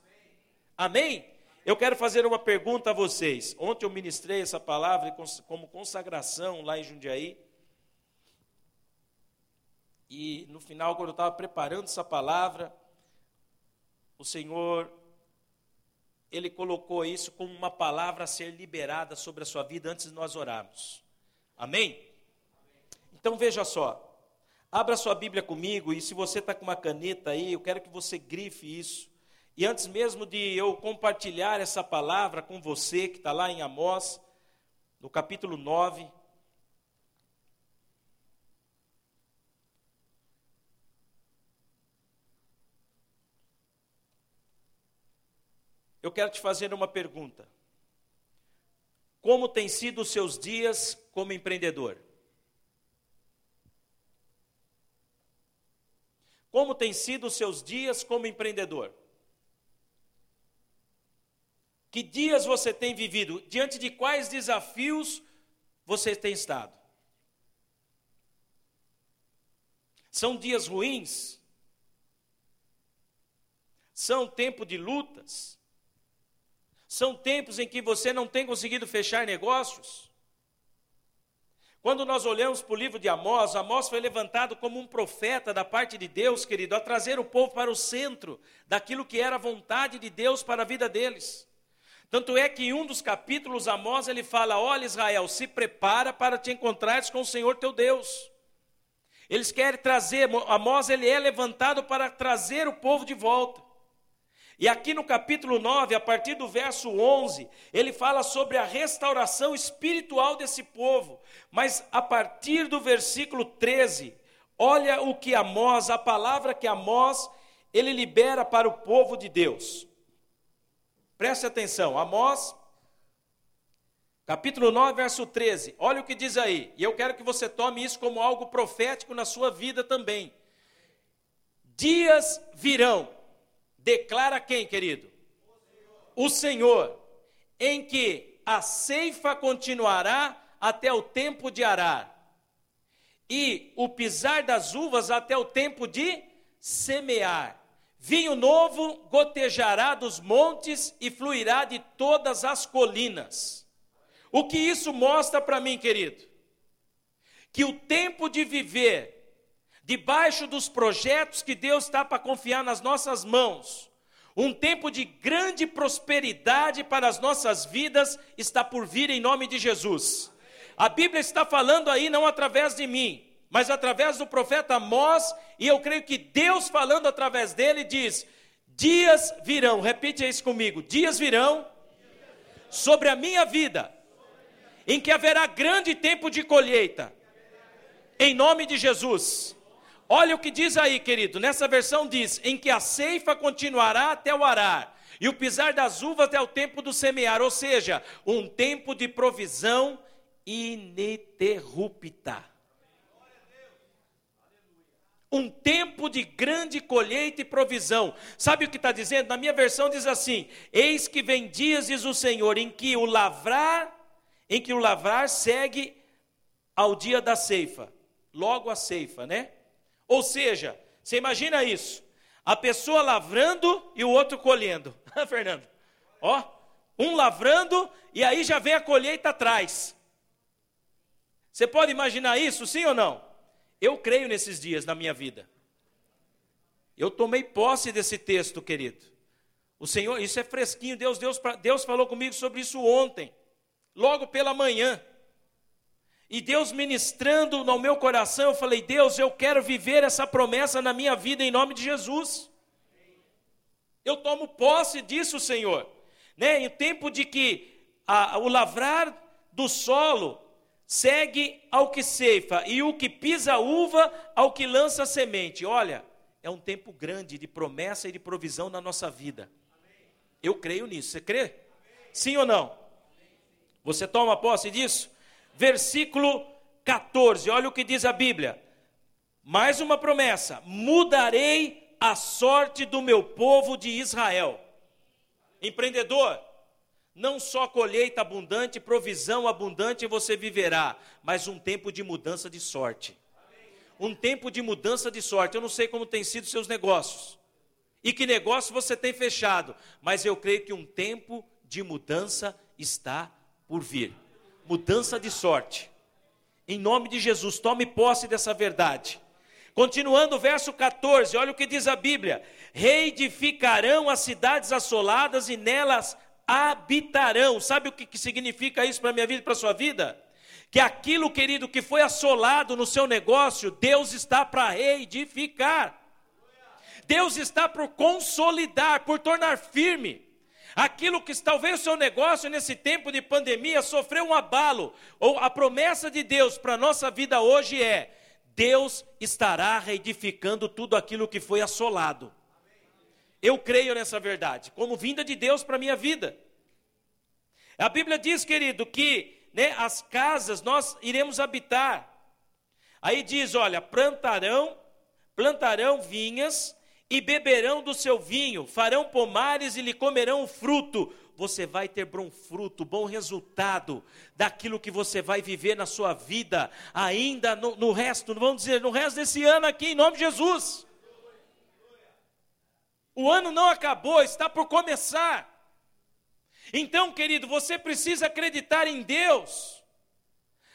Amém? Eu quero fazer uma pergunta a vocês. Ontem eu ministrei essa palavra como consagração lá em Jundiaí. E no final, quando eu estava preparando essa palavra, o Senhor, Ele colocou isso como uma palavra a ser liberada sobre a sua vida antes de nós orarmos. Amém? Então veja só. Abra sua Bíblia comigo e se você está com uma caneta aí, eu quero que você grife isso. E antes mesmo de eu compartilhar essa palavra com você, que está lá em Amós, no capítulo 9, eu quero te fazer uma pergunta. Como têm sido os seus dias como empreendedor? Como têm sido os seus dias como empreendedor? Que dias você tem vivido? Diante de quais desafios você tem estado? São dias ruins? São tempo de lutas? São tempos em que você não tem conseguido fechar negócios? Quando nós olhamos para o livro de Amós, Amós foi levantado como um profeta da parte de Deus, querido, a trazer o povo para o centro daquilo que era a vontade de Deus para a vida deles. Tanto é que em um dos capítulos, Amós, ele fala: Olha, Israel, se prepara para te encontrares com o Senhor teu Deus. Eles querem trazer, Amós, ele é levantado para trazer o povo de volta. E aqui no capítulo 9, a partir do verso 11, ele fala sobre a restauração espiritual desse povo. Mas a partir do versículo 13, olha o que Amós, a palavra que Amós, ele libera para o povo de Deus. Preste atenção, Amós, capítulo 9, verso 13. Olha o que diz aí, e eu quero que você tome isso como algo profético na sua vida também. Dias virão, declara quem, querido? O Senhor, em que a ceifa continuará até o tempo de arar, e o pisar das uvas até o tempo de semear Vinho novo gotejará dos montes e fluirá de todas as colinas. O que isso mostra para mim, querido? Que o tempo de viver debaixo dos projetos que Deus está para confiar nas nossas mãos, um tempo de grande prosperidade para as nossas vidas está por vir em nome de Jesus. A Bíblia está falando aí não através de mim, mas através do profeta Amós, e eu creio que Deus falando através dele diz: Dias virão, repite isso comigo: dias virão sobre a minha vida, em que haverá grande tempo de colheita, em nome de Jesus. Olha o que diz aí, querido, nessa versão diz: em que a ceifa continuará até o arar, e o pisar das uvas até o tempo do semear, ou seja, um tempo de provisão ininterrupta. Um tempo de grande colheita e provisão. Sabe o que está dizendo? Na minha versão diz assim: Eis que vem dias, diz o Senhor, em que o lavrar, em que o lavrar segue ao dia da ceifa. Logo a ceifa, né? Ou seja, você imagina isso: a pessoa lavrando e o outro colhendo. Fernando, ó, um lavrando e aí já vem a colheita atrás. Você pode imaginar isso, sim ou não? Eu creio nesses dias na minha vida. Eu tomei posse desse texto, querido. O Senhor, isso é fresquinho. Deus, Deus, Deus falou comigo sobre isso ontem, logo pela manhã. E Deus ministrando no meu coração, eu falei: Deus, eu quero viver essa promessa na minha vida em nome de Jesus. Eu tomo posse disso, Senhor. Né? Em tempo de que a, o lavrar do solo segue ao que ceifa, e o que pisa uva ao que lança semente. Olha, é um tempo grande de promessa e de provisão na nossa vida. Eu creio nisso. Você crê? Sim ou não? Você toma posse disso? Versículo 14, olha o que diz a Bíblia. Mais uma promessa: mudarei a sorte do meu povo de Israel. Empreendedor, não só colheita abundante, provisão abundante você viverá, mas um tempo de mudança de sorte. Um tempo de mudança de sorte. Eu não sei como tem sido seus negócios e que negócio você tem fechado, mas eu creio que um tempo de mudança está por vir. Mudança de sorte. Em nome de Jesus, tome posse dessa verdade. Continuando o verso 14, olha o que diz a Bíblia: Reedificarão as cidades assoladas e nelas habitarão. Sabe o que, significa isso para a minha vida e para a sua vida? Que aquilo, querido, que foi assolado no seu negócio, Deus está para reedificar. Deus está por consolidar, por tornar firme. Aquilo que talvez o seu negócio nesse tempo de pandemia sofreu um abalo, ou a promessa de Deus para a nossa vida hoje é: Deus estará reedificando tudo aquilo que foi assolado. Eu creio nessa verdade, como vinda de Deus para a minha vida. A Bíblia diz, querido, que né, as casas nós iremos habitar. Aí diz: olha, plantarão, plantarão vinhas e beberão do seu vinho, farão pomares e lhe comerão o fruto. Você vai ter bom fruto, bom resultado daquilo que você vai viver na sua vida, ainda no, no resto, vamos dizer, no resto desse ano aqui, em nome de Jesus. O ano não acabou, está por começar. Então, querido, você precisa acreditar em Deus.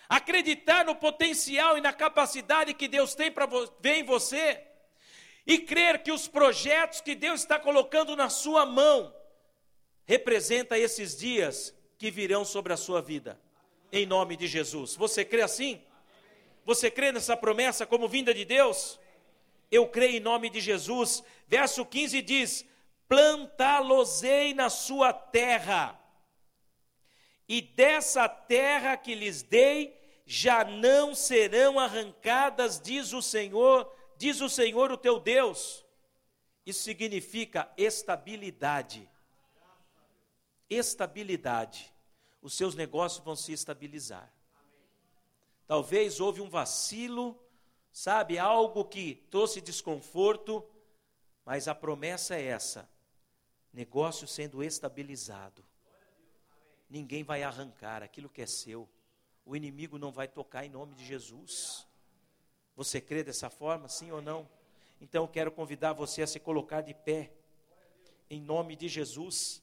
Acreditar no potencial e na capacidade que Deus tem para ver em você. E crer que os projetos que Deus está colocando na sua mão representa esses dias que virão sobre a sua vida. Em nome de Jesus. Você crê assim? Você crê nessa promessa como vinda de Deus? Eu creio em nome de Jesus. Verso 15 diz: Plantá-los-ei na sua terra, e dessa terra que lhes dei, já não serão arrancadas, diz o Senhor, diz o Senhor o teu Deus. Isso significa estabilidade. Estabilidade. Os seus negócios vão se estabilizar. Talvez houve um vacilo sabe, algo que trouxe desconforto, mas a promessa é essa: negócio sendo estabilizado. Ninguém vai arrancar aquilo que é seu. O inimigo não vai tocar em nome de Jesus. Você crê dessa forma, sim ou não? Então eu quero convidar você a se colocar de pé, em nome de Jesus.